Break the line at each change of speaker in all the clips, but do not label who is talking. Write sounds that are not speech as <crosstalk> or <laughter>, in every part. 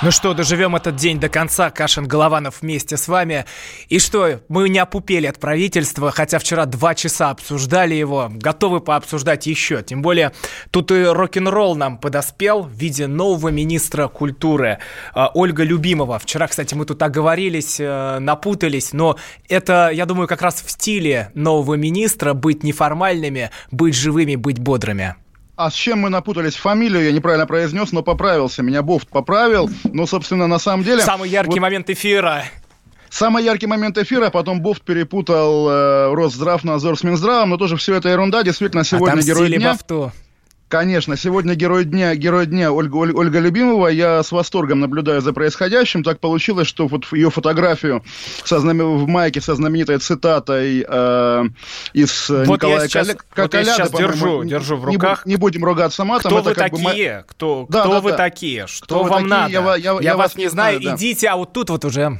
Ну что, доживем этот день до конца. Кашин Голованов вместе с вами. И что, мы не опупели от правительства, хотя вчера два часа обсуждали его. Готовы пообсуждать еще. Тем более, тут и рок-н-ролл нам подоспел в виде нового министра культуры а, Ольга Любимова. Вчера, кстати, мы тут оговорились, э, напутались, но это, я думаю, как раз в стиле нового министра быть неформальными, быть живыми, быть бодрыми.
А с чем мы напутались? Фамилию я неправильно произнес, но поправился. Меня Бофт поправил. Но, собственно, на самом деле...
Самый яркий вот... момент эфира.
Самый яркий момент эфира, а потом Бофт перепутал э, Росздравнадзор с Минздравом, но тоже все это ерунда. Действительно, сегодня
Отомстили
герой дня.
Бафту.
Конечно, сегодня герой дня, герой дня Ольга, Ольга Любимова. Я с восторгом наблюдаю за происходящим. Так получилось, что вот ее фотографию со знам... в майке со знаменитой цитатой э, из
вот
Николая
я сейчас,
Каля...
вот я сейчас держу, держу в руках.
Не, не будем ругаться матом.
Кто
это
вы
такие?
Бы... Кто,
да,
кто
да,
вы
да.
такие? Что
кто
вам
такие?
надо?
Я, я,
я,
я
вас не знаю.
знаю да.
Идите, а вот тут вот уже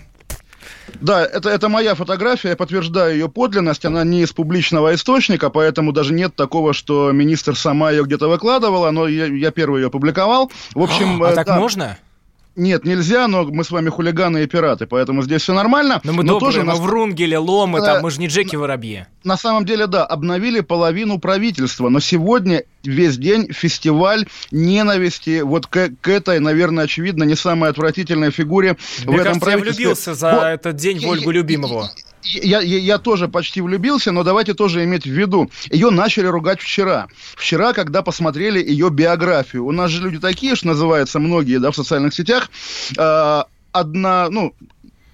да, это, это моя фотография, я подтверждаю ее подлинность, она не из публичного источника, поэтому даже нет такого, что министр сама ее где-то выкладывала, но я, я первый ее опубликовал. В общем,
а
э,
так
да.
можно?
Нет, нельзя, но мы с вами хулиганы и пираты, поэтому здесь все нормально.
Но мы
но
добрые,
тоже
мы
нас-
врунгели, ломы, там, мы же не Джеки Воробьи.
На самом деле, да, обновили половину правительства, но сегодня весь день фестиваль ненависти вот к, к этой, наверное, очевидно, не самой отвратительной фигуре в
Мне
этом
кажется, я
правительстве.
влюбился за
Вот.
этот день в
Я-
Ольгу
я-
Любимову.
Я, я, я тоже почти влюбился, но давайте тоже иметь в виду. Ее начали ругать вчера. Вчера, когда посмотрели ее биографию. У нас же люди такие, что называется, многие, да, в социальных сетях. э, одна, ну,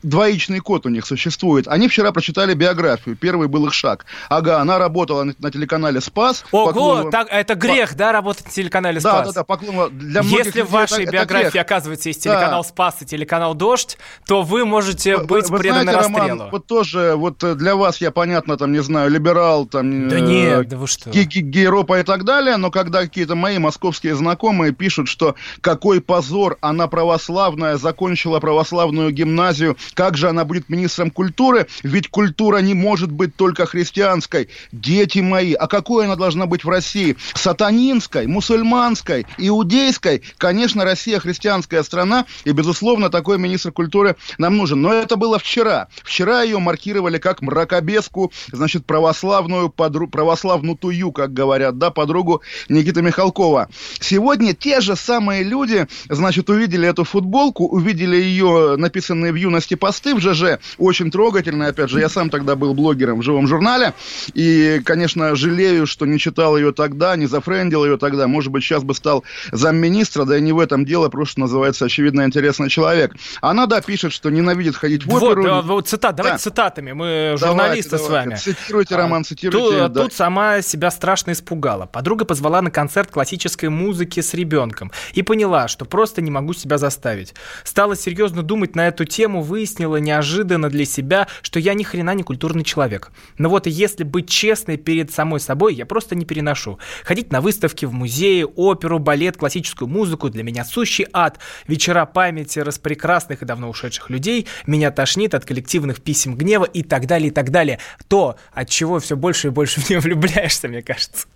двоичный код у них существует. Они вчера прочитали биографию. Первый был их шаг. Ага, она работала на, на телеканале «Спас».
Ого, так, это грех, да, работать на телеканале
Да,
«Спас»?
да, да, Поклонова. Для многих
Если в вашей
это- это
биографии,
грех.
оказывается, есть
Да.
телеканал «Спас» и телеканал «Дождь», то вы можете
Вы-
быть
вы
преданы
знаете, Роман,
расстрелу.
вот тоже, вот э, для вас я, понятно, там, не знаю, либерал, там...
Да
э,
нет, да вы что.
Ге- ге- Гейропа и так далее, но когда какие-то мои московские знакомые пишут, что какой позор, она православная, закончила православную гимназию, как же она будет министром культуры, ведь культура не может быть только христианской. Дети мои, а какой она должна быть в России? Сатанинской, мусульманской, иудейской? Конечно, Россия христианская страна, и, безусловно, такой министр культуры нам нужен. Но это было вчера. Вчера ее маркировали как мракобеску, значит, православную, подру... православнутую, как говорят, да, подругу Никиты Михалкова. Сегодня те же самые люди, значит, увидели эту футболку, увидели ее написанные в юности посты в ЖЖ, очень трогательные, опять же, я сам тогда был блогером в живом журнале, и, конечно, жалею, что не читал ее тогда, не зафрендил ее тогда, может быть, сейчас бы стал замминистра, да и не в этом дело, просто называется, очевидно, интересный человек. Она, да, пишет, что ненавидит ходить в
Вот,
оперу.
да, вот цитат, давайте
Да.
цитатами, мы
Давайте,
журналисты с
давайте.
вами.
Цитируйте,
А,
Роман, цитируйте.
Тут,
да.
тут сама себя страшно испугала. Подруга позвала на концерт классической музыки с ребенком и поняла, что просто не могу себя заставить. Стала серьезно думать на эту тему, выяснила неожиданно для себя, что я ни хрена не культурный человек. Но вот если быть честной перед самой собой, я просто не переношу. Ходить на выставки в музее, оперу, балет, классическую музыку для меня сущий ад. Вечера памяти распрекрасных и давно ушедших людей меня тошнит от коллективных писем гнева и так далее, и так далее. То, от чего все больше и больше <laughs> в нее влюбляешься, мне кажется.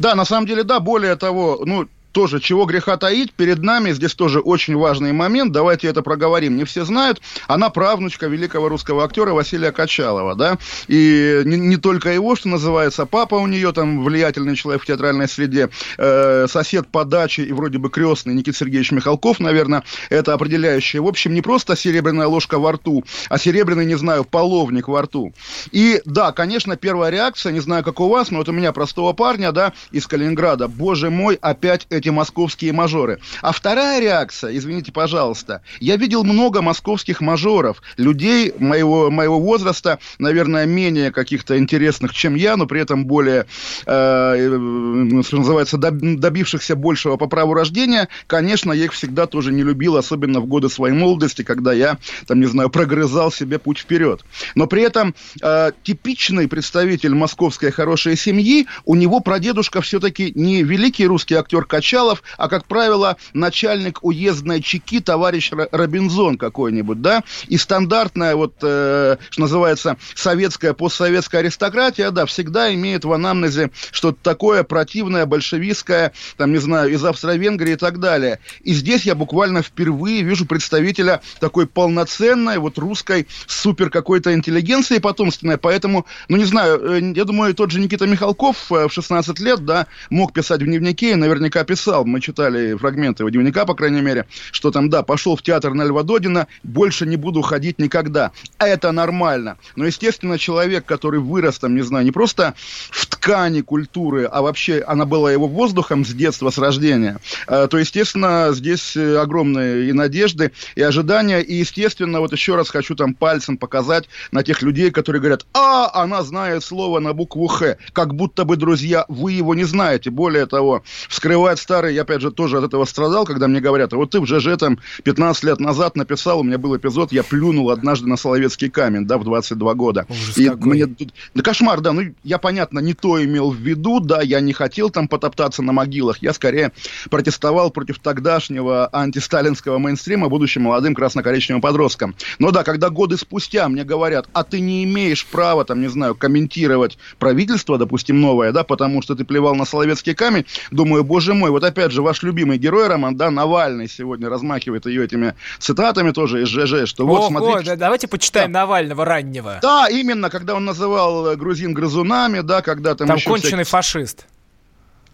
Да, на самом деле, да, более того, ну, тоже, чего греха таить, перед нами здесь тоже очень важный момент, давайте это проговорим. Не все знают, она правнучка великого русского актера Василия Качалова, да, и не, не только его, что называется, папа у нее там влиятельный человек в театральной среде, э, сосед по даче и вроде бы крестный Никита Сергеевич Михалков, наверное, это определяющее. В общем, не просто серебряная ложка во рту, а серебряный, не знаю, половник во рту. И да, конечно, первая реакция, не знаю, как у вас, но вот у меня простого парня, да, из Калининграда, боже мой, опять московские мажоры. А вторая реакция, извините, пожалуйста, я видел много московских мажоров, людей моего, моего возраста, наверное, менее каких-то интересных, чем я, но при этом более, э, что называется, доб- добившихся большего по праву рождения. Конечно, я их всегда тоже не любил, особенно в годы своей молодости, когда я, там, не знаю, прогрызал себе путь вперед. Но при этом э, типичный представитель московской хорошей семьи, у него прадедушка все-таки не великий русский актер Качалов, Качалов, а, как правило, начальник уездной чеки товарищ Робинзон какой-нибудь, да, и стандартная вот, э, что называется, советская, постсоветская аристократия, да, всегда имеет в анамнезе что-то такое противное, большевистское, там, не знаю, из Австро-Венгрии и так далее. И здесь я буквально впервые вижу представителя такой полноценной вот русской супер какой-то интеллигенции потомственной, поэтому, ну, не знаю, э, я думаю, тот же Никита Михалков э, в 16 лет, да, мог писать в дневнике, и наверняка писал, мы читали фрагменты его дневника, по крайней мере, что там, да, пошел в театр на Льва Додина, больше не буду ходить никогда. Это нормально. Но, естественно, человек, который вырос там, не знаю, не просто в ткани культуры, а вообще она была его воздухом с детства, с рождения, э, то, естественно, здесь огромные и надежды, и ожидания, и, естественно, вот еще раз хочу там пальцем показать на тех людей, которые говорят, а, она знает слово на букву Х, как будто бы, друзья, вы его не знаете. Более того, вскрывать старый, я опять же тоже от этого страдал, когда мне говорят, а вот ты в ЖЖ там 15 лет назад написал, у меня был эпизод, я плюнул однажды на Соловецкий камень, да, в 22 года.
Ужас
и
какой.
мне, да кошмар, да, ну я, понятно, не то имел в виду, да, я не хотел там потоптаться на могилах, я скорее протестовал против тогдашнего антисталинского мейнстрима, будучи молодым красно-коричневым подростком. Но да, когда годы спустя мне говорят, а ты не имеешь права, там, не знаю, комментировать правительство, допустим, новое, да, потому что ты плевал на Соловецкий камень, думаю, боже мой, вот опять же, ваш любимый герой, Роман, да, Навальный сегодня размахивает ее этими цитатами тоже из ЖЖ, что вот,
Ох,
смотрите,
да, давайте почитаем Навального раннего.
да, именно, когда он называл э, грузин грызунами, да, когда там,
Там конченый фашист.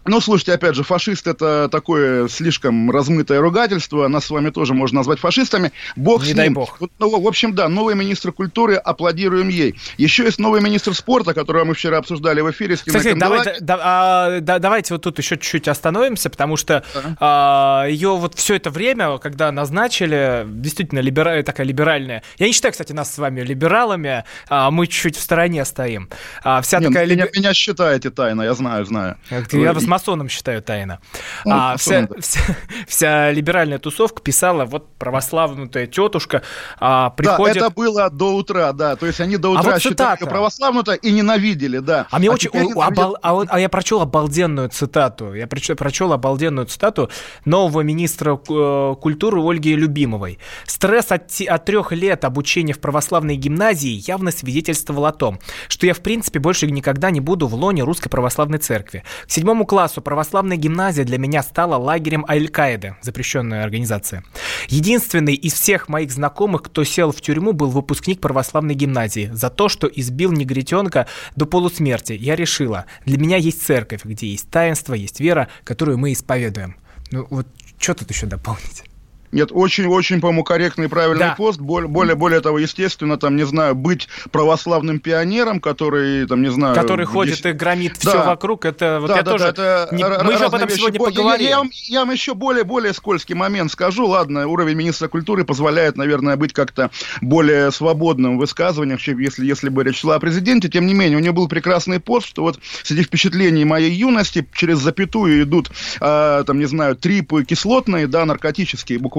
Ну, слушайте, опять же, фашист это такое слишком размытое ругательство. Нас с вами тоже можно назвать фашистами. Бог
Не
с
дай
ним.
бог.
Вот, ну, в общем, да, новый министр культуры, аплодируем ей. Еще есть новый министр спорта, которого мы вчера обсуждали в эфире с
Кстати, давайте, да- а, да- давайте вот тут еще чуть-чуть остановимся, потому что а, ее вот все это время, когда назначили, действительно либера- такая либеральная. Я не считаю, кстати, нас с вами либералами, а, мы чуть-чуть в стороне стоим. А, вся
Не, ну,
такая
меня,
либе-
меня считаете тайно, я знаю, знаю.
Я
Вы-
вас масоном считаю тайно.
Ну,
А, вся,
да.
вся, вся либеральная тусовка писала, вот православная тетушка а,
Да,
приходит...
это было до утра, да. То есть они до утра
вот
считали православную-то и ненавидели, да.
А мне очень...
теперь
у-
ненавидят
обал- а, а я прочел обалденную цитату. Я прочел, прочел обалденную цитату нового министра э, культуры Ольги Любимовой. Стресс от, от трех лет обучения в православной гимназии явно свидетельствовал о том, что я, в принципе, больше никогда не буду в лоне Русской Православной Церкви. К седьмому классу православная гимназия для меня стала лагерем Аль-Каиды, запрещенная организация. Единственный из всех моих знакомых, кто сел в тюрьму, был выпускник православной гимназии за то, что избил негритенка до полусмерти. Я решила, для меня есть церковь, где есть таинство, есть вера, которую мы исповедуем. Ну вот что тут еще дополнить?
Нет, очень-очень, по-моему, корректный и правильный
Да.
пост. Более, более, более того, естественно, там, не знаю, быть православным пионером, который, там, не знаю...
Который ходит и громит
Да.
все вокруг, это вот
да,
я
да,
тоже...
да, это
не- мы же об этом
вещи.
сегодня поговорим.
Я, я вам, я вам еще более-более скользкий момент скажу. Ладно, уровень министра культуры позволяет, наверное, быть как-то более свободным в высказываниях, чем если, если бы речь шла о президенте. Тем не менее, у него был прекрасный пост, что вот среди впечатлений моей юности через запятую идут, а, там, не знаю, трипы кислотные, да, наркотические буквально,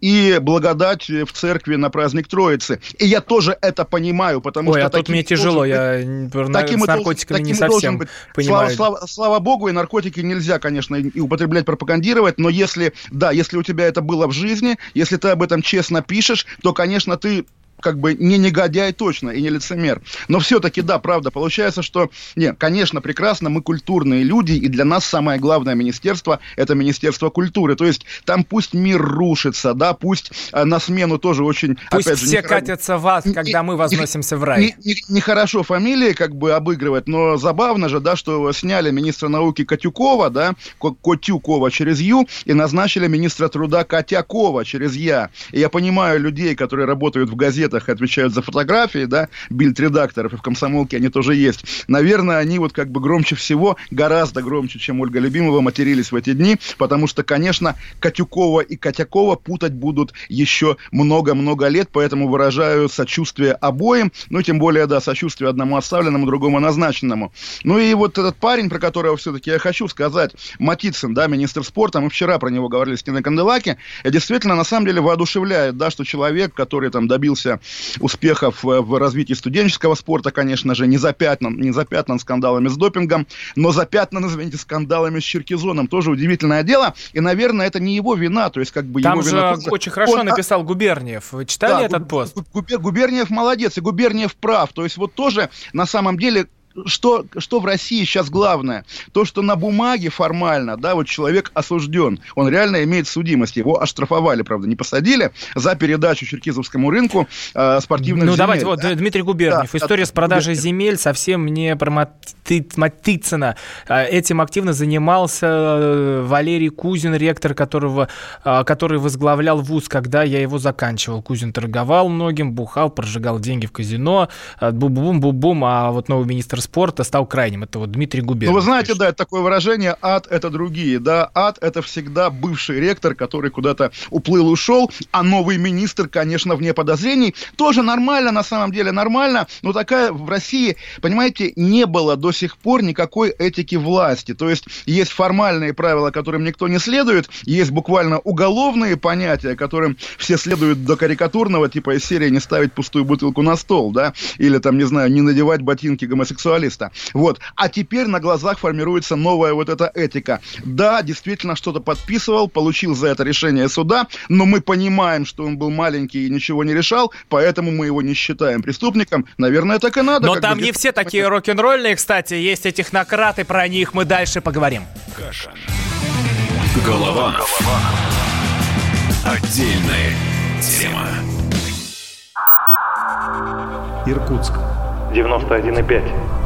и благодать в церкви на праздник Троицы. И я тоже это понимаю, потому
Ой,
что...
а тут мне тяжело,
быть-
я
таким
с
и должен-
наркотиками не совсем
быть.
понимаю.
Слава, слава- слава богу, и наркотики нельзя, конечно, и употреблять, пропагандировать, но если, да, если у тебя это было в жизни, если ты об этом честно пишешь, то, конечно, ты как бы не негодяй точно и не лицемер. Но все-таки, да, правда, получается, что, не, конечно, прекрасно, мы культурные люди, и для нас самое главное министерство – это Министерство культуры. То есть там пусть мир рушится, да, пусть э, на смену тоже очень,
Пусть
опять же,
все
нехоро-
катятся в ад,
Не-
когда мы
не-
возносимся в рай.
не- не- Нехорошо фамилии как бы обыгрывать, но забавно же, да, что сняли министра науки Катюкова, да, Ко- Котюкова через Ю, и назначили министра труда Котякова через Я. И я понимаю людей, которые работают в газетах отвечают за фотографии, да, бильд-редакторов, и в комсомолке они тоже есть. Наверное, они вот как бы громче всего, гораздо громче, чем Ольга Любимова, матерились в эти дни, потому что, конечно, Катюкова и Котякова путать будут еще много-много лет, поэтому выражаю сочувствие обоим, ну, тем более, да, сочувствие одному оставленному, другому назначенному. Ну и вот этот парень, про которого все-таки я хочу сказать, Матицын, да, министр спорта, мы вчера про него говорили с Ниной Канделаки, действительно, на самом деле, воодушевляет, да, что человек, который там добился успехов в развитии студенческого спорта, конечно же, не запятнан, не запятнан скандалами с допингом, но запятнан, извините, скандалами с Черкизоном. Тоже удивительное дело. И, наверное, это не его вина. То есть, как бы
Там
его
же
вина
очень хорошо
Он- а
написал Губерниев. Вы читали
да,
этот пост?
Губ- Губер- Губерниев молодец, и Губерниев прав. То есть вот тоже на самом деле что, что в России сейчас главное? То, что на бумаге формально, да, вот человек осужден, он реально имеет судимость. Его оштрафовали, правда, не посадили за передачу черкизовскому рынку э, спортивных
Ну,
земель,
давайте, вот,
да.
Дмитрий Губерниев.
Да,
История
да,
с продажей
Губерниев.
земель совсем не про Матицына. А, Этим активно занимался э, Валерий Кузин, ректор которого, а, который возглавлял вуз, когда я его заканчивал. Кузин торговал многим, бухал, прожигал деньги в казино, бу-бум, бу-бум, а вот новый министр спорта стал крайним. Это вот Дмитрий Губерниев.
Ну, вы знаете,
пишет.
да, это такое выражение «ад – это другие». Да, ад – это всегда бывший ректор, который куда-то уплыл, ушел, а новый министр, конечно, вне подозрений. Тоже нормально, на самом деле, нормально, но такая в России, понимаете, не было до сих пор никакой этики власти. То есть есть формальные правила, которым никто не следует, есть буквально уголовные понятия, которым все следуют до карикатурного, типа из серии «не ставить пустую бутылку на стол», да, или там, не знаю, не надевать ботинки гомосексуалиста. Вот. А теперь на глазах формируется новая вот эта этика. Да, действительно что-то подписывал, получил за это решение суда, но мы понимаем, что он был маленький и ничего не решал, поэтому мы его не считаем преступником. Наверное, так и надо.
Но там
бы,
не все такие рок-н-ролльные, кстати. Есть и технократы, про них мы дальше поговорим.
Каша. Голованов. Отдельная тема.
Иркутск.
91,5.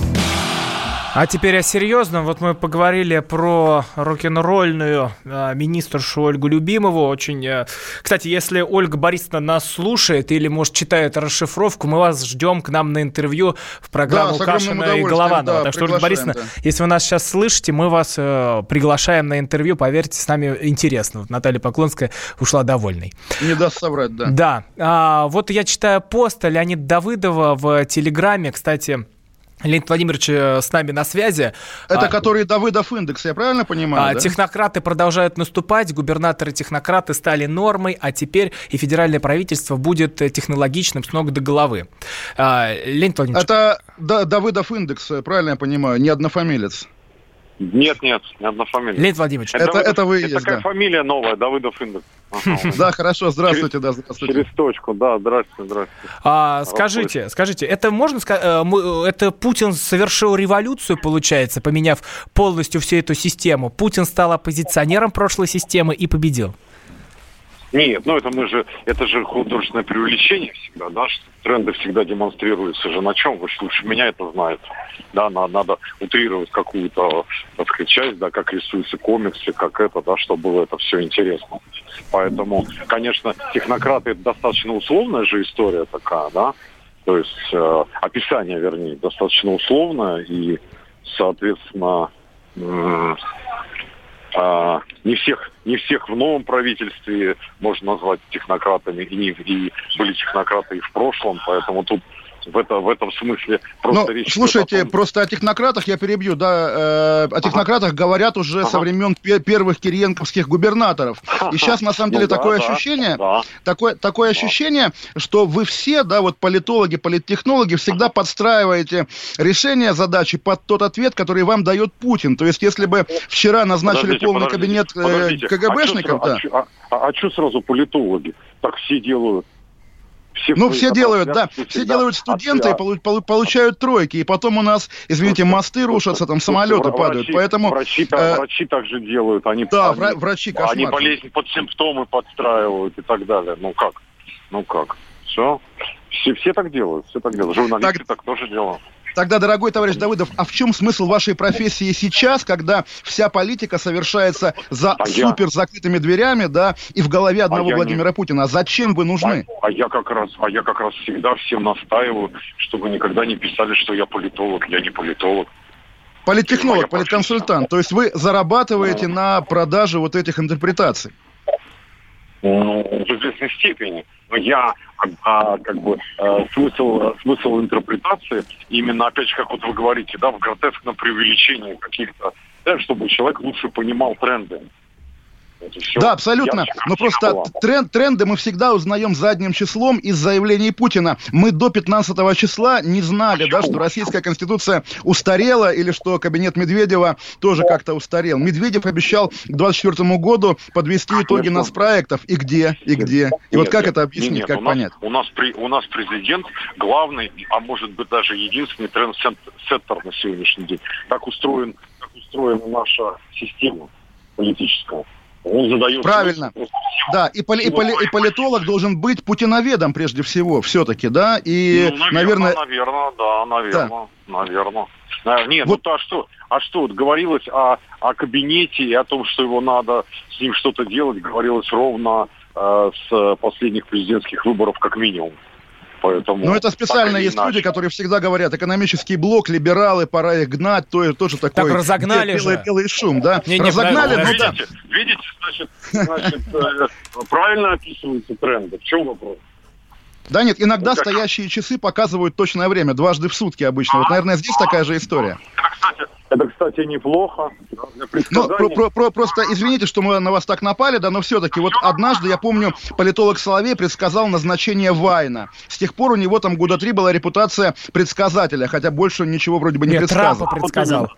А теперь о серьезном. Вот мы поговорили про рок-н-ролльную э, министршу Ольгу Любимову. Очень, э, кстати, если Ольга Борисовна нас слушает или, может, читает расшифровку, мы вас ждем к нам на интервью в программу
Да,
Кашина и Голованова.
да,
так что, Ольга Борисовна,
да.
если вы нас сейчас слышите, мы вас э, приглашаем на интервью. Поверьте, с нами интересно. Вот Наталья Поклонская ушла довольной.
Не даст соврать, да.
Да. А, вот я читаю пост Леонида Давыдова в Телеграме. Кстати, Леонид Владимирович э, с нами на связи.
Это
А,
который Давыдов индекс, я правильно понимаю?
а,
да?
Технократы продолжают наступать, губернаторы-технократы стали нормой, а теперь и федеральное правительство будет э, технологичным с ног до головы. А, Леонид Владимирович,
Это да, Давыдов индекс, правильно я понимаю, не однофамилец.
Нет, нет, не одна фамилия.
Леонид Владимирович,
Это-
Давыдов-
это вы
Это
есть,
такая
да.
фамилия новая, Давыдов Индекс. <laughs>
Да, хорошо, здравствуйте, да, здравствуйте.
Через точку, да, здравствуйте, здравствуйте.
а, скажите, скажите, это можно сказать, э, мы- это Путин совершил революцию, получается, поменяв полностью всю эту систему? Путин стал оппозиционером прошлой системы и победил?
Нет, ну это мы же, это же художественное преувеличение всегда, да, что тренды всегда демонстрируются же на чем, вы же лучше меня это знаете. Да, на- надо утрировать какую-то, так сказать, часть, да, как рисуются комиксы, как это, да, чтобы было это все интересно. Поэтому, конечно, технократы это достаточно условная же история такая, да, то есть э, описание, вернее, достаточно условное и, соответственно, м, а, не всех не всех в новом правительстве можно назвать технократами и, не, и были технократы и в прошлом, поэтому тут в, это, в этом смысле просто
Ну,
речь идет
слушайте,
о том-
просто о технократах я перебью, да, э, о технократах говорят уже со
Ага.
времен пе- первых кириенковских губернаторов. И сейчас, на самом <laughs> деле,
Ну да,
такое
да,
ощущение,
да.
такое, такое ощущение, что вы все, да, вот политологи, политтехнологи, всегда подстраиваете решение задачи под тот ответ, который вам дает Путин. То есть, если бы вчера назначили
Подождите,
полный
подождите,
кабинет э,
подождите.
КГБшников,
а
да.
чё А, а, а чё сразу политологи? Так все делают. Все
Ну, все делают, да. Все делают студенты
от-
полу- полу- получают тройки. И потом у нас, извините, мосты рушатся, там самолеты
Врачи-
падают. Поэтому...
Врачи, так-
э,
врачи также делают. Они,
Да,
они,
вра- врачи, кошмар.
Они болезнь под симптомы подстраивают и так далее. Ну как? Ну как? Все? Все, все так делают, все так делают. Журналисты так, так тоже делают.
Тогда, дорогой товарищ Давыдов, а в чем смысл вашей профессии сейчас, когда вся политика совершается за а супер закрытыми дверями, да, и в голове одного а Владимира не... Путина? Зачем вы нужны?
А, а я как раз, а я как раз всегда всем настаиваю, чтобы никогда не писали, что я политолог. Я не политолог.
Политтехнолог, политконсультант. То есть вы зарабатываете на продаже вот этих интерпретаций?
Ну, в известной степени. Но я а, как бы а, смысл, смысл интерпретации именно, опять же, как вот вы говорите, да, в гротескном преувеличении каких-то, да, чтобы человек лучше понимал тренды.
Да, абсолютно. Но просто тренд, тренды мы всегда узнаем задним числом из заявлений Путина. Мы до 15 числа не знали, да, что российская конституция устарела или что кабинет Медведева тоже как-то устарел. Медведев обещал к 2024 году подвести итоги нас проектов. И где? И где? И вот как это объяснить, нет, как
у нас,
понять?
У нас, при, у нас президент главный, а может быть даже единственный тренд-сеттер на сегодняшний день. Так устроен, так устроена наша система политическая.
Он задает... Правильно. Да, и, поли, и, поли, и политолог должен быть путиноведом прежде всего, все-таки, да? И,
ну, наверное, наверное... да, наверное, да. наверное. Нет, вот. ну а что, а что, вот говорилось о, о кабинете и о том, что его надо с ним что-то делать, говорилось ровно э, с последних президентских выборов как минимум.
Поэтому Но это специально есть иначе. люди, которые всегда говорят, экономический блок, либералы, пора их гнать, то тоже такой...
Так разогнали
белый,
же.
белый шум, да?
Не,
не, разогнали,
ну да. Видите, видите значит, значит э, правильно описываются тренды. В чем вопрос?
Да нет, иногда ну, стоящие часы показывают точное время, дважды в сутки обычно. Вот, наверное, здесь такая же история.
Кстати, это, кстати, неплохо.
Ну, про, про, про, просто извините, что мы на вас так напали, да, но все-таки вот однажды, я помню, политолог Соловей предсказал назначение Вайна. С тех пор у него там года три была репутация предсказателя, хотя больше ничего вроде бы не Нет, предсказывал.
Трампа предсказал.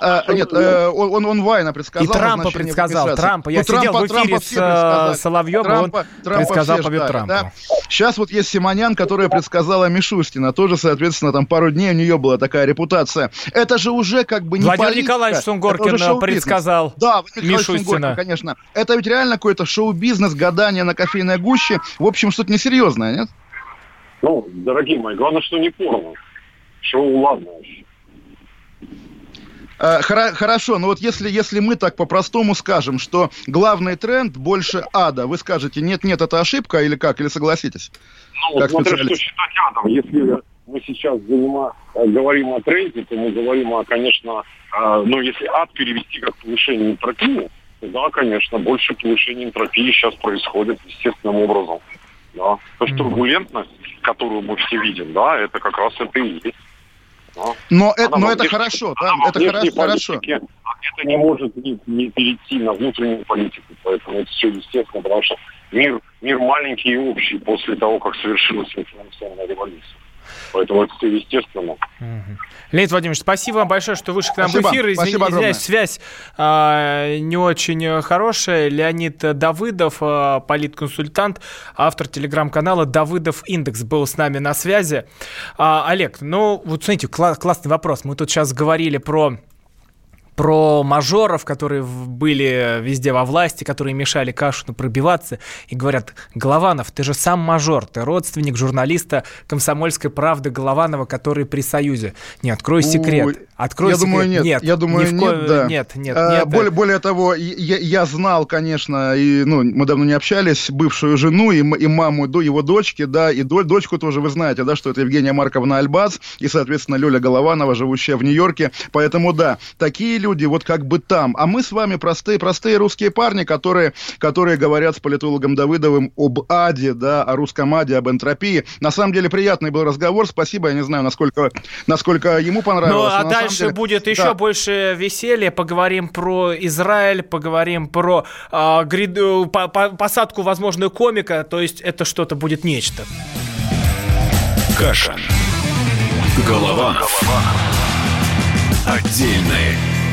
А, нет, э, он, он Вайна предсказал.
И Трампа предсказал. Трампа. Я ну, сидел Трампа, в эфире Трампа с Соловьем, Трампа, и он Трампа предсказал победу Трампа. Да?
Сейчас вот есть Симонян, которая предсказала Мишустина. Тоже, соответственно, там пару дней у нее была такая репутация. Это же уже как бы не
Владимир политика, Николаевич Сунгоркин предсказал
Да, Сунгоркин, конечно. Это ведь реально какой-то шоу-бизнес, гадание на кофейной гуще. В общем, что-то несерьезное, нет?
Ну, дорогие мои, главное, что не порно. Шоу ладно.
Э, хорошо, но вот если, если мы так по-простому скажем, что главный тренд больше ада, вы скажете, нет-нет, это ошибка или как, или согласитесь?
Ну, как смотря что считать адом. Если мы сейчас занима, э, говорим о тренде, то мы говорим о, конечно, э, ну, если ад перевести как повышение энтропии, то да, конечно, больше повышения энтропии сейчас происходит естественным образом. Да. То есть турбулентность, которую мы все видим, да, это как раз это и есть.
Но, это, но это хорошо, да, это хорошо. хорошо.
Это не может не, не перейти на внутреннюю политику, поэтому это все естественно, потому что мир, мир маленький и общий после того, как совершилась информационная революция. Поэтому это все естественно.
Леонид Владимирович, спасибо вам большое, что вышли к нам спасибо, в эфир. Извини, спасибо извиняюсь, связь а, не очень хорошая. Леонид Давыдов, а, политконсультант, автор телеграм-канала Давыдов Индекс был с нами на связи. А, Олег, ну вот смотрите, кла- классный вопрос. Мы тут сейчас говорили про про мажоров, которые были везде во власти, которые мешали Кашину пробиваться, и говорят, Голованов, ты же сам мажор, ты родственник журналиста «Комсомольской правды» Голованова, который при Союзе. Не, открой секрет. Открой
я
секрет.
думаю, нет.
нет
я думаю,
ни
нет, ко... да.
нет, нет,
а,
нет.
Более, более того, я, я знал, конечно, и, ну, мы давно не общались, бывшую жену и, и маму до его дочки, да, и до, дочку тоже вы знаете, да, что это Евгения Марковна Альбац и, соответственно, Лёля Голованова, живущая в Нью-Йорке. Поэтому, да, такие люди вот как бы там. А мы с вами простые, простые русские парни, которые, которые говорят с политологом Давыдовым об аде, да, о русском аде, об энтропии. На самом деле приятный был разговор, спасибо, я не знаю, насколько, насколько ему понравилось.
Ну, а дальше деле... будет еще да. больше веселья, поговорим про Израиль, поговорим про э, гряду, по, по, посадку возможную комика, то есть это что-то будет нечто.
Каша. Голова. Голова. Отдельная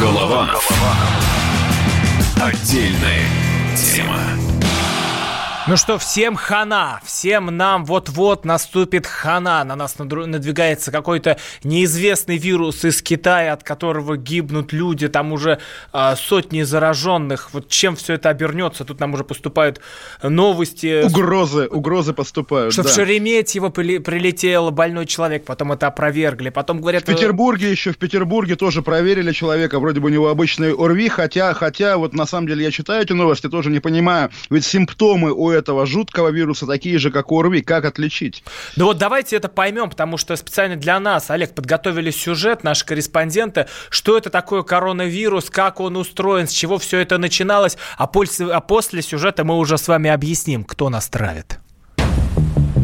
Голованов. Отдельная тема.
Ну что, всем хана, всем нам вот-вот наступит хана. На нас надвигается какой-то неизвестный вирус из Китая, от которого гибнут люди, там уже э, сотни зараженных. Вот чем все это обернется? Тут нам уже поступают новости.
Угрозы, угрозы поступают,
Что
да.
в Шереметьево прилетел больной человек, потом это опровергли. Потом говорят...
В Петербурге еще, в Петербурге тоже проверили человека, вроде бы у него обычный ОРВИ, хотя, хотя вот на самом деле я читаю эти новости, тоже не понимаю, ведь симптомы у этого жуткого вируса такие же, как у ОРВИ. Как отличить?
Да вот давайте это поймем, потому что специально для нас, Олег, подготовили сюжет, наши корреспонденты, что это такое коронавирус, как он устроен, с чего все это начиналось, а после, а после сюжета мы уже с вами объясним, кто нас травит.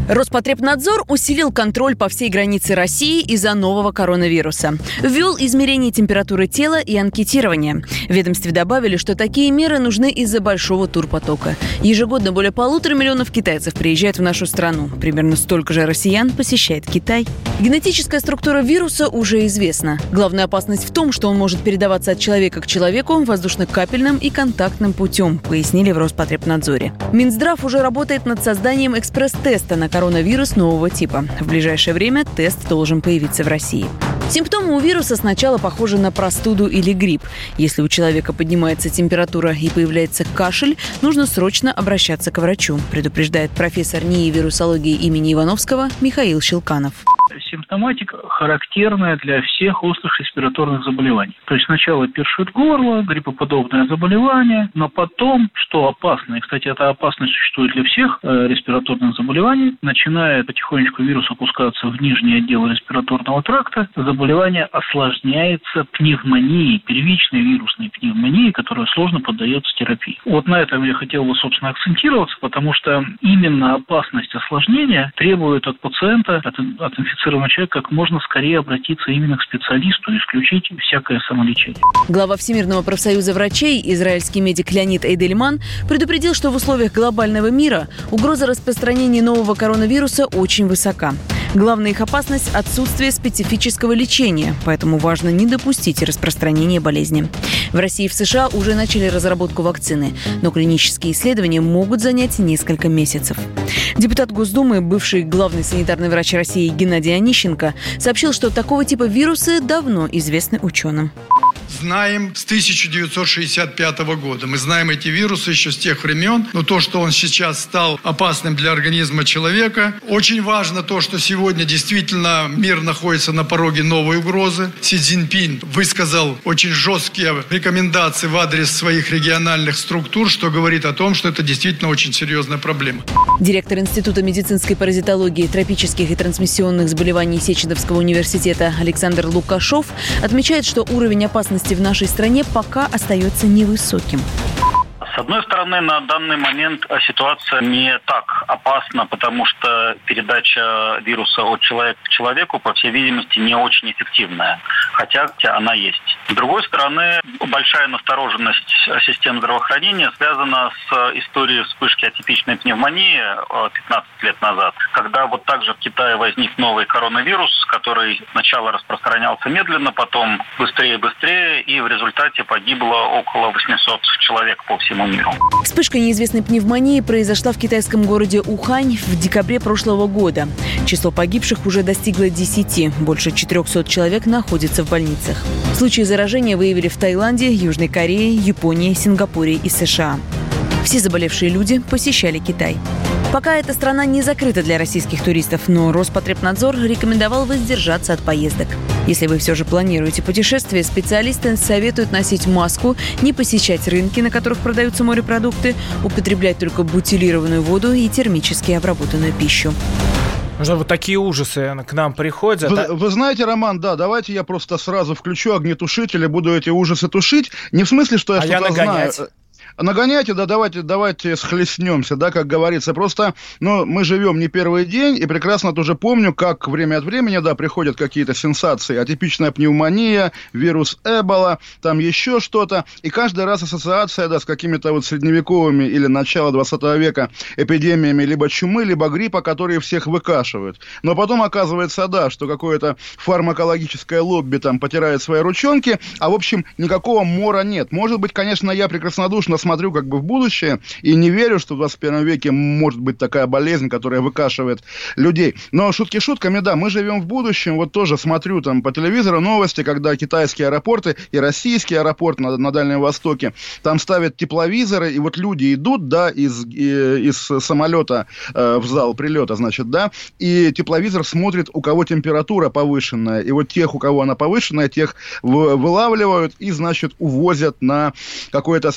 Роспотребнадзор усилил контроль по всей границе России из-за нового коронавируса. Ввел измерение температуры тела и анкетирование. В ведомстве добавили, что такие меры нужны из-за большого турпотока. Ежегодно более полутора миллионов китайцев приезжают в нашу страну. Примерно столько же россиян посещает Китай. Генетическая структура вируса уже известна. Главная опасность в том, что он может передаваться от человека к человеку воздушно-капельным и контактным путем, пояснили в Роспотребнадзоре. Минздрав уже работает над созданием экспресс-теста на коронавирус нового типа. В ближайшее время тест должен появиться в России. Симптомы у вируса сначала похожи на простуду или грипп. Если у человека поднимается температура и появляется кашель, нужно срочно обращаться к врачу, предупреждает профессор НИИ вирусологии имени Ивановского Михаил Щелканов
симптоматика характерная для всех острых респираторных заболеваний. То есть сначала першит горло, гриппоподобное заболевание, но потом, что опасно, и, кстати, эта опасность существует для всех э, респираторных заболеваний, начинает потихонечку вирус опускаться в нижний отдел респираторного тракта, заболевание осложняется пневмонией, первичной вирусной пневмонией, которая сложно поддается терапии. Вот на этом я хотел бы, собственно, акцентироваться, потому что именно опасность осложнения требует от пациента, от, от инфицированного человека, как можно скорее обратиться именно к специалисту и исключить всякое самолечение.
Глава Всемирного профсоюза врачей, израильский медик Леонид Эйдельман, предупредил, что в условиях глобального мира угроза распространения нового коронавируса очень высока. Главная их опасность – отсутствие специфического лечения, поэтому важно не допустить распространения болезни. В России и в США уже начали разработку вакцины, но клинические исследования могут занять несколько месяцев. Депутат Госдумы, бывший главный санитарный врач России Геннадий Онищенко, сообщил, что такого типа вирусы давно известны ученым
знаем с 1965 года. Мы знаем эти вирусы еще с тех времен, но то, что он сейчас стал опасным для организма человека, очень важно то, что сегодня действительно мир находится на пороге новой угрозы. Си Цзиньпин высказал очень жесткие рекомендации в адрес своих региональных структур, что говорит о том, что это действительно очень серьезная проблема.
Директор Института медицинской паразитологии, тропических и трансмиссионных заболеваний Сеченовского университета Александр Лукашов отмечает, что уровень опасности в нашей стране пока остается невысоким.
С одной стороны, на данный момент ситуация не так опасна, потому что передача вируса от человека к человеку, по всей видимости, не очень эффективная, хотя она есть. С другой стороны, большая настороженность систем здравоохранения связана с историей вспышки атипичной пневмонии 15 лет назад, когда вот также в Китае возник новый коронавирус, который сначала распространялся медленно, потом быстрее и быстрее, и в результате погибло около 800 человек по всему миру.
Вспышка неизвестной пневмонии произошла в китайском городе Ухань в декабре прошлого года. Число погибших уже достигло 10. Больше 400 человек находятся в больницах. Случаи заражения выявили в Таиланде, Южной Корее, Японии, Сингапуре и США. Все заболевшие люди посещали Китай. Пока эта страна не закрыта для российских туристов, но Роспотребнадзор рекомендовал воздержаться от поездок. Если вы все же планируете путешествие, специалисты советуют носить маску, не посещать рынки, на которых продаются морепродукты, употреблять только бутилированную воду и термически обработанную пищу.
Уже вот такие ужасы к нам приходят.
Вы, вы знаете, Роман, да, давайте я просто сразу включу огнетушитель и буду эти ужасы тушить. Не в смысле, что я
а
что-то
я нагонять.
знаю. Нагоняйте, да, давайте, давайте схлестнемся, да, как говорится. Просто, ну, мы живем не первый день, и прекрасно тоже помню, как время от времени, да, приходят какие-то сенсации, атипичная пневмония, вирус Эбола, там еще что-то, и каждый раз ассоциация, да, с какими-то вот средневековыми или начала 20 века эпидемиями либо чумы, либо гриппа, которые всех выкашивают. Но потом оказывается, да, что какое-то фармакологическое лобби там потирает свои ручонки, а в общем никакого мора нет. Может быть, конечно, я прекраснодушно смотрю как бы в будущее и не верю, что в 21 веке может быть такая болезнь, которая выкашивает людей. Но шутки шутками, да, мы живем в будущем. Вот тоже смотрю там по телевизору новости, когда китайские аэропорты и российский аэропорт на, на Дальнем Востоке, там ставят тепловизоры, и вот люди идут, да, из, из самолета э, в зал прилета, значит, да, и тепловизор смотрит, у кого температура повышенная, и вот тех, у кого она повышенная, тех вылавливают и, значит, увозят на какое-то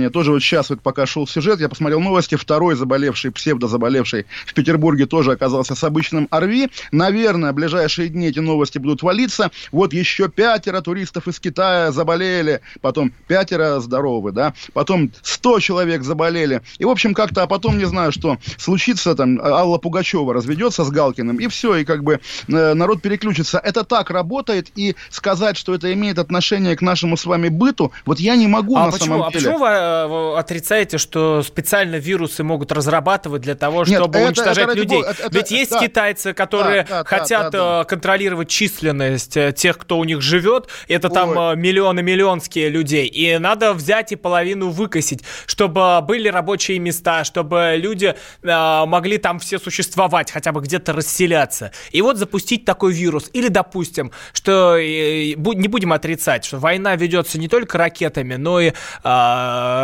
освидетельствование. Тоже вот сейчас, вот пока шел сюжет, я посмотрел новости, второй заболевший, псевдозаболевший в Петербурге тоже оказался с обычным ОРВИ. Наверное, в ближайшие дни эти новости будут валиться. Вот еще пятеро туристов из Китая заболели, потом пятеро здоровы, да, потом сто человек заболели. И, в общем, как-то, а потом, не знаю, что случится, там, Алла Пугачева разведется с Галкиным, и все, и как бы э, народ переключится. Это так работает, и сказать, что это имеет отношение к нашему с вами быту, вот я не могу а на
почему,
самом
деле. А почему вы э, отрицаете, что специально вирусы могут разрабатывать для того, чтобы Нет, уничтожать это, людей? Это, это, Ведь есть да, китайцы, которые да, да, хотят да, да, контролировать численность э, тех, кто у них живет. Это Ой. там миллионы-миллионские людей. И надо взять и половину выкосить, чтобы были рабочие места, чтобы люди э, могли там все существовать, хотя бы где-то расселяться. И вот запустить такой вирус. Или, допустим, что э, не будем отрицать, что война ведется не только ракетами, но и э,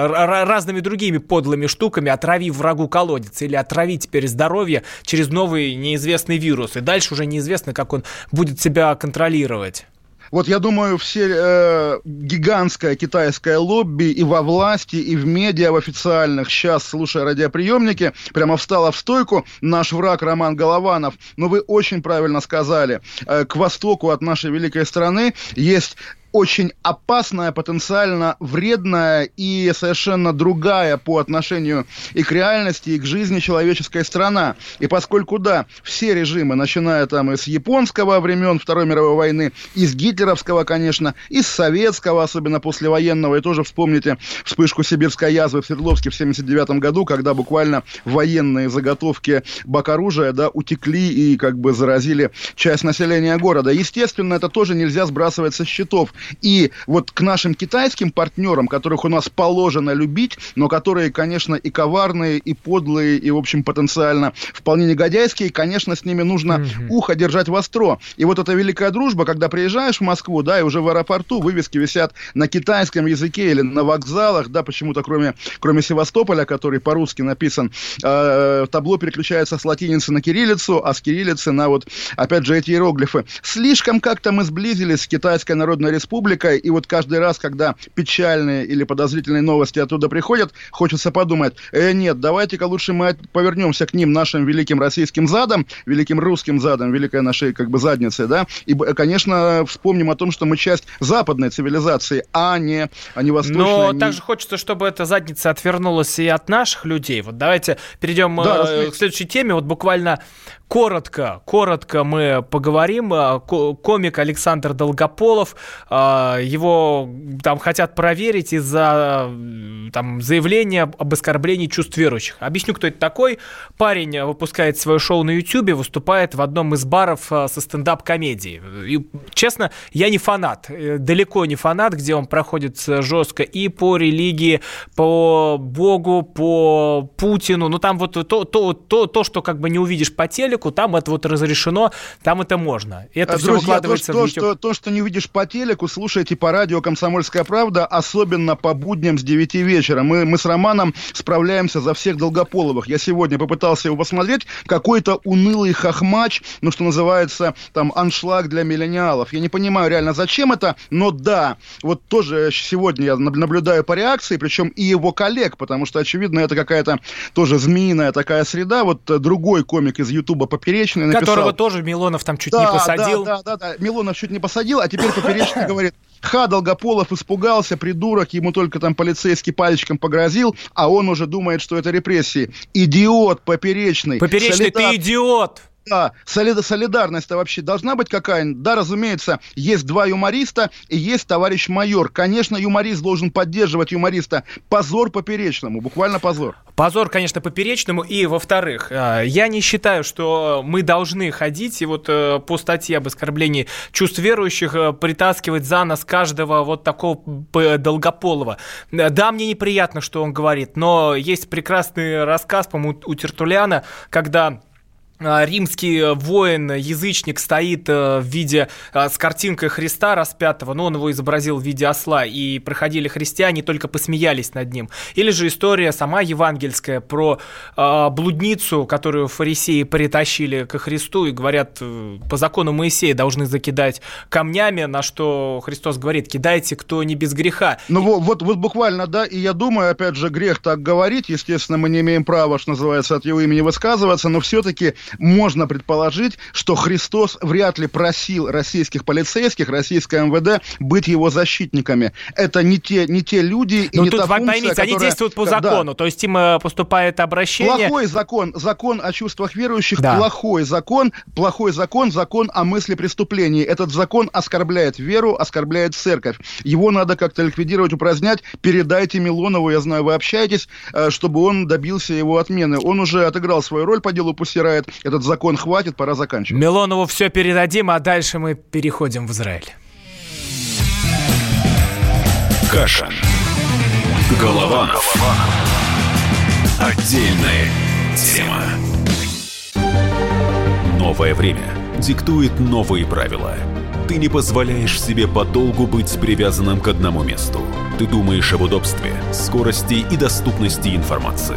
разными другими подлыми штуками, отравив врагу колодец или отравить теперь здоровье через новый неизвестный вирус. И дальше уже неизвестно, как он будет себя контролировать.
Вот я думаю, все э, гигантское китайское лобби и во власти, и в медиа, в официальных, сейчас, слушая радиоприемники, прямо встала в стойку наш враг Роман Голованов. Но вы очень правильно сказали, э, к востоку от нашей великой страны есть очень опасная, потенциально вредная и совершенно другая по отношению и к реальности, и к жизни человеческая страна. И поскольку, да, все режимы, начиная там и с японского времен Второй мировой войны, и с гитлеровского, конечно, и с советского, особенно послевоенного, и тоже вспомните вспышку сибирской язвы в Свердловске в 79 году, когда буквально военные заготовки бак оружия, да, утекли и как бы заразили часть населения города. Естественно, это тоже нельзя сбрасывать со счетов. И вот к нашим китайским партнерам, которых у нас положено любить, но которые, конечно, и коварные, и подлые, и, в общем, потенциально вполне негодяйские, конечно, с ними нужно mm-hmm. ухо держать востро. И вот эта великая дружба, когда приезжаешь в Москву, да, и уже в аэропорту вывески висят на китайском языке или на вокзалах, да, почему-то кроме, кроме Севастополя, который по-русски написан, э, табло переключается с латиницы на кириллицу, а с кириллицы на вот, опять же, эти иероглифы. Слишком как-то мы сблизились с Китайской Народной Республикой, республикой, и вот каждый раз, когда печальные или подозрительные новости оттуда приходят, хочется подумать, э, нет, давайте-ка лучше мы повернемся к ним, нашим великим российским задам, великим русским задам, великой нашей как бы заднице, да, и, конечно, вспомним о том, что мы часть западной цивилизации, а не, а не восточной.
Но не... также хочется, чтобы эта задница отвернулась и от наших людей. Вот давайте перейдем да, э, к следующей теме. Вот буквально коротко, коротко мы поговорим. Э, комик Александр Долгополов а, его там хотят проверить из-за там, заявления об оскорблении чувств верующих. Объясню, кто это такой. Парень выпускает свое шоу на YouTube, выступает в одном из баров а, со стендап-комедией. И, честно, я не фанат, э, далеко не фанат, где он проходит жестко и по религии, по Богу, по Путину. Ну, там вот то, то, то, то что как бы не увидишь по телеку, там это вот разрешено, там это можно. Это
а, все друзья, выкладывается то, в YouTube. То, что не увидишь по телеку, слушайте по радио «Комсомольская правда», особенно по будням с 9 вечера. Мы, мы с Романом справляемся за всех Долгополовых. Я сегодня попытался его посмотреть. Какой-то унылый хохмач, ну, что называется, там, аншлаг для миллениалов. Я не понимаю реально, зачем это, но да, вот тоже сегодня я наблюдаю по реакции, причем и его коллег, потому что, очевидно, это какая-то тоже змеиная такая среда. Вот другой комик из Ютуба Поперечный написал...
Которого тоже Милонов там чуть да, не посадил.
Да, да, да, да. Милонов чуть не посадил, а теперь Поперечный <laughs> говорит, Ха, Долгополов испугался, придурок, ему только там полицейский пальчиком погрозил, а он уже думает, что это репрессии. Идиот поперечный.
Поперечный, Солидар... ты идиот!
Да, солидарность-то вообще должна быть какая-нибудь? Да, разумеется, есть два юмориста и есть товарищ майор. Конечно, юморист должен поддерживать юмориста. Позор поперечному, буквально позор.
Позор, конечно, поперечному. И, во-вторых, э, я не считаю, что мы должны ходить и вот э, по статье об оскорблении чувств верующих э, притаскивать за нас каждого вот такого долгополого. Да, мне неприятно, что он говорит, но есть прекрасный рассказ, по-моему, у Тертуляна, когда а, римский э, воин, язычник стоит э, в виде э, с картинкой Христа распятого, но он его изобразил в виде осла, и проходили христиане, только посмеялись над ним. Или же история сама евангельская про блудницу, которую фарисеи притащили ко Христу и говорят, по закону Моисея должны закидать камнями, на что Христос говорит, кидайте, кто не без греха.
Ну вот, вот, вот буквально, да, и я думаю, опять же, грех так говорить, естественно, мы не имеем права, что называется, от его имени высказываться, но все-таки можно предположить, что Христос вряд ли просил российских полицейских, российское МВД быть его защитниками. Это не те, не те люди и
Но
не
тут,
та функция,
поймите,
которая...
они действуют по закону, да. то есть им э, поступает обращение...
Плохой закон, закон о чувствах верующих, да. плохой закон, плохой закон, закон о мысли преступлений. Этот закон оскорбляет веру, оскорбляет церковь. Его надо как-то ликвидировать, упразднять. Передайте Милонову, я знаю, вы общаетесь, э, чтобы он добился его отмены. Он уже отыграл свою роль по делу Пусирает этот закон хватит, пора заканчивать.
Милонову все передадим, а дальше мы переходим в Израиль.
Каша. Голованов. Отдельная тема. Новое время диктует новые правила. Ты не позволяешь себе подолгу быть привязанным к одному месту. Ты думаешь об удобстве, скорости и доступности информации.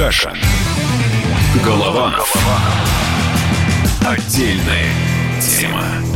Каша. Голованов. Отдельная тема.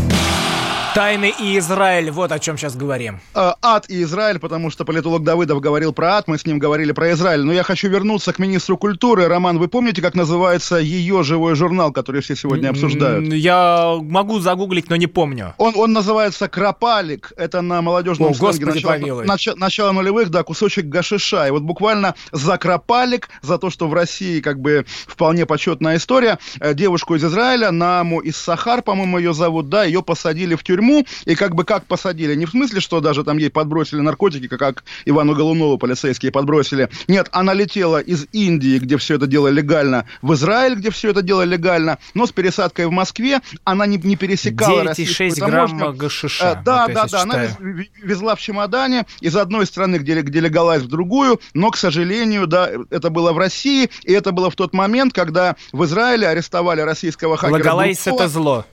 Тайны и Израиль, вот о чем сейчас говорим.
А, ад и Израиль, потому что политолог Давыдов говорил про ад, мы с ним говорили про Израиль. Но я хочу вернуться к министру культуры. Роман, вы помните, как называется ее живой журнал, который все сегодня обсуждают?
Я могу загуглить, но не помню.
Он, он называется «Кропалик». Это на молодежном О, сленге начала, нач, начала нулевых, да, кусочек гашиша. И вот буквально за «Кропалик», за то, что в России как бы вполне почетная история, э, девушку из Израиля, Наму из Сахар, по-моему, ее зовут, да, ее посадили в тюрьму тюрьму, и как бы как посадили. Не в смысле, что даже там ей подбросили наркотики, как Ивану Голунову полицейские подбросили. Нет, она летела из Индии, где все это дело легально, в Израиль, где все это дело легально, но с пересадкой в Москве она не, не пересекала
9,6 грамма гашиша.
Э, да, да, да, она везла в чемодане из одной страны, где, где легалайз, в другую, но, к сожалению, да, это было в России, и это было в тот момент, когда в Израиле арестовали российского хакера
Легалайз это зло.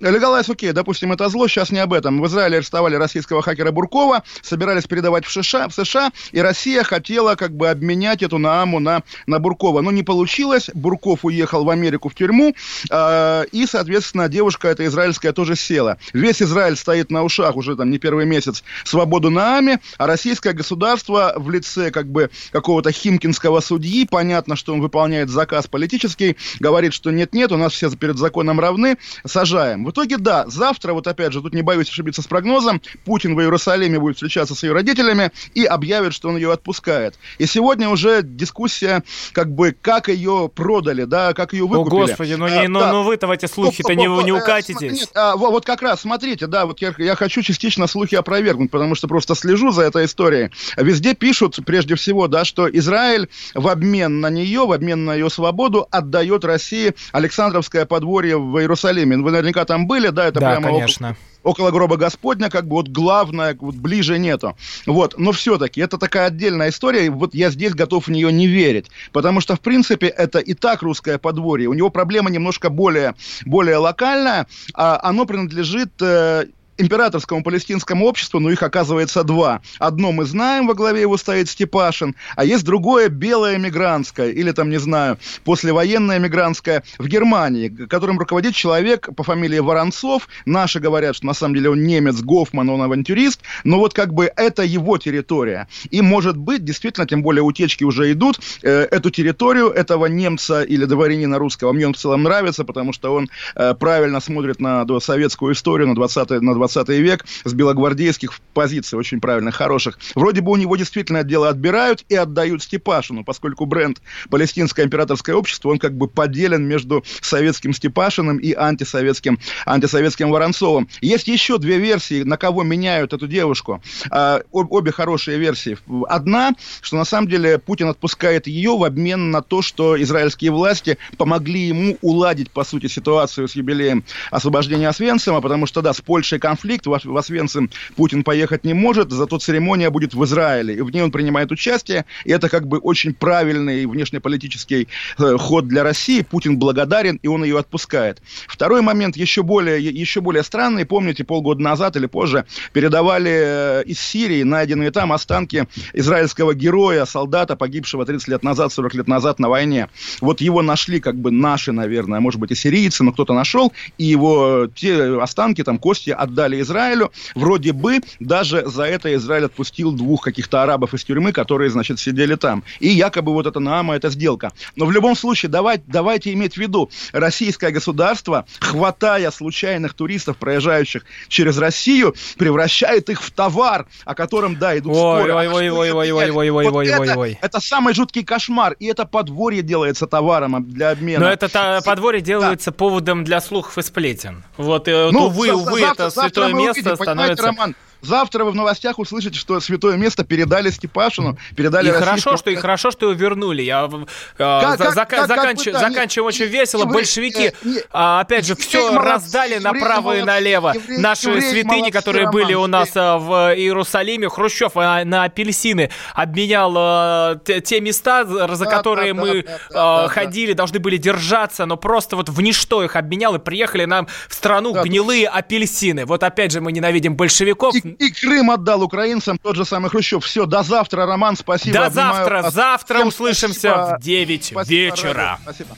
Легалайз окей, допустим, это зло, сейчас не об этом. В Израиле арестовали российского хакера Буркова, собирались передавать в США, в США и Россия хотела как бы обменять эту Нааму на, на Буркова. Но не получилось, Бурков уехал в Америку в тюрьму, э, и, соответственно, девушка эта израильская тоже села. Весь Израиль стоит на ушах уже там не первый месяц свободу Нааме, а российское государство в лице как бы какого-то химкинского судьи, понятно, что он выполняет заказ политический, говорит, что нет-нет, у нас все перед законом равны, сажаем. В итоге, да, завтра, вот опять же, тут не боюсь ошибиться с прогнозом, Путин в Иерусалиме будет встречаться с ее родителями и объявит, что он ее отпускает. И сегодня уже дискуссия, как бы, как ее продали, да, как ее выкупили.
О, Господи, ну, не, а, ну, да. ну вы-то в эти слухи-то не, не укатитесь.
Нет, а, вот как раз, смотрите, да, вот я, я хочу частично слухи опровергнуть, потому что просто слежу за этой историей. Везде пишут, прежде всего, да, что Израиль в обмен на нее, в обмен на ее свободу отдает России Александровское подворье в Иерусалиме. Вы наверняка там там были, да, это
да,
прямо
конечно.
Около, около гроба Господня, как бы вот главное, вот ближе нету. Вот, но все-таки это такая отдельная история, и вот я здесь готов в нее не верить, потому что, в принципе, это и так русское подворье. У него проблема немножко более, более локальная, а оно принадлежит э, императорскому палестинскому обществу, но их оказывается два. Одно мы знаем, во главе его стоит Степашин, а есть другое белое мигрантское, или там, не знаю, послевоенное мигрантское в Германии, которым руководит человек по фамилии Воронцов. Наши говорят, что на самом деле он немец, Гофман, он авантюрист, но вот как бы это его территория. И может быть, действительно, тем более утечки уже идут, э, эту территорию этого немца или дворянина русского, мне он в целом нравится, потому что он э, правильно смотрит на советскую историю, на 20 на 20 20 век, с белогвардейских позиций, очень правильно, хороших. Вроде бы у него действительно дело отбирают и отдают Степашину, поскольку бренд «Палестинское императорское общество», он как бы поделен между советским Степашиным и антисоветским, антисоветским Воронцовым. Есть еще две версии, на кого меняют эту девушку. А, обе хорошие версии. Одна, что на самом деле Путин отпускает ее в обмен на то, что израильские власти помогли ему уладить, по сути, ситуацию с юбилеем освобождения Освенцима, потому что, да, с Польшей конфликт конфликт, в Освенцим Путин поехать не может, зато церемония будет в Израиле, и в ней он принимает участие, и это как бы очень правильный внешнеполитический э, ход для России, Путин благодарен, и он ее отпускает. Второй момент еще более, еще более странный, помните, полгода назад или позже передавали э, из Сирии найденные там останки израильского героя, солдата, погибшего 30 лет назад, 40 лет назад на войне. Вот его нашли как бы наши, наверное, может быть и сирийцы, но кто-то нашел, и его э, те останки, там кости отдали дали Израилю. Вроде бы даже за это Израиль отпустил двух каких-то арабов из тюрьмы, которые, значит, сидели там. И якобы вот это Наама, это сделка. Но в любом случае, давайте, давайте иметь в виду, российское государство, хватая случайных туристов, проезжающих через Россию, превращает их в товар, о котором, да, идут
ой,
споры.
Ой, ой, ой, ой, ой, ой, ой,
вот
ой,
это,
ой, ой.
Это самый жуткий кошмар, и это подворье делается товаром для обмена.
Но это та, подворье делается да. поводом для слухов и сплетен. Вот, ну,
ну
увы, увы,
завтра,
это святое место становится...
Роман, Завтра вы в новостях услышите, что святое место передали Степашину, передали
И хорошо, что и хорошо, что его вернули. Я как, за, как, как, заканч, как бы, да, заканчиваем очень весело. Еврей, Большевики, не, а, опять же, все раздали еврей, направо и налево. Еврей, Наши еврей, святыни, молодцы, которые Роман, были у нас еврей. в Иерусалиме, Хрущев а, на апельсины обменял а, те места, за да, которые да, мы да, да, а, ходили, да. должны были держаться, но просто вот в ничто их обменял и приехали нам в страну да, гнилые апельсины. Вот опять же мы ненавидим большевиков.
И и Крым отдал украинцам, тот же самый Хрущев. Все, до завтра, Роман, спасибо.
До завтра, вас. завтра Всем услышимся спасибо. в 9 спасибо, вечера. Спасибо.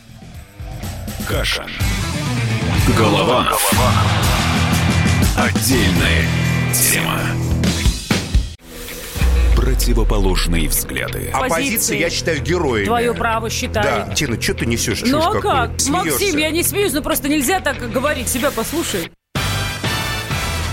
Каша. Голованов. Отдельная тема. Противоположные взгляды.
Оппозиция, я считаю, героями.
Твое право считаю.
Да, Тина, что ты несешь?
Ну а как? Смеешься? Максим, я не смеюсь, но просто нельзя так говорить. Себя послушай.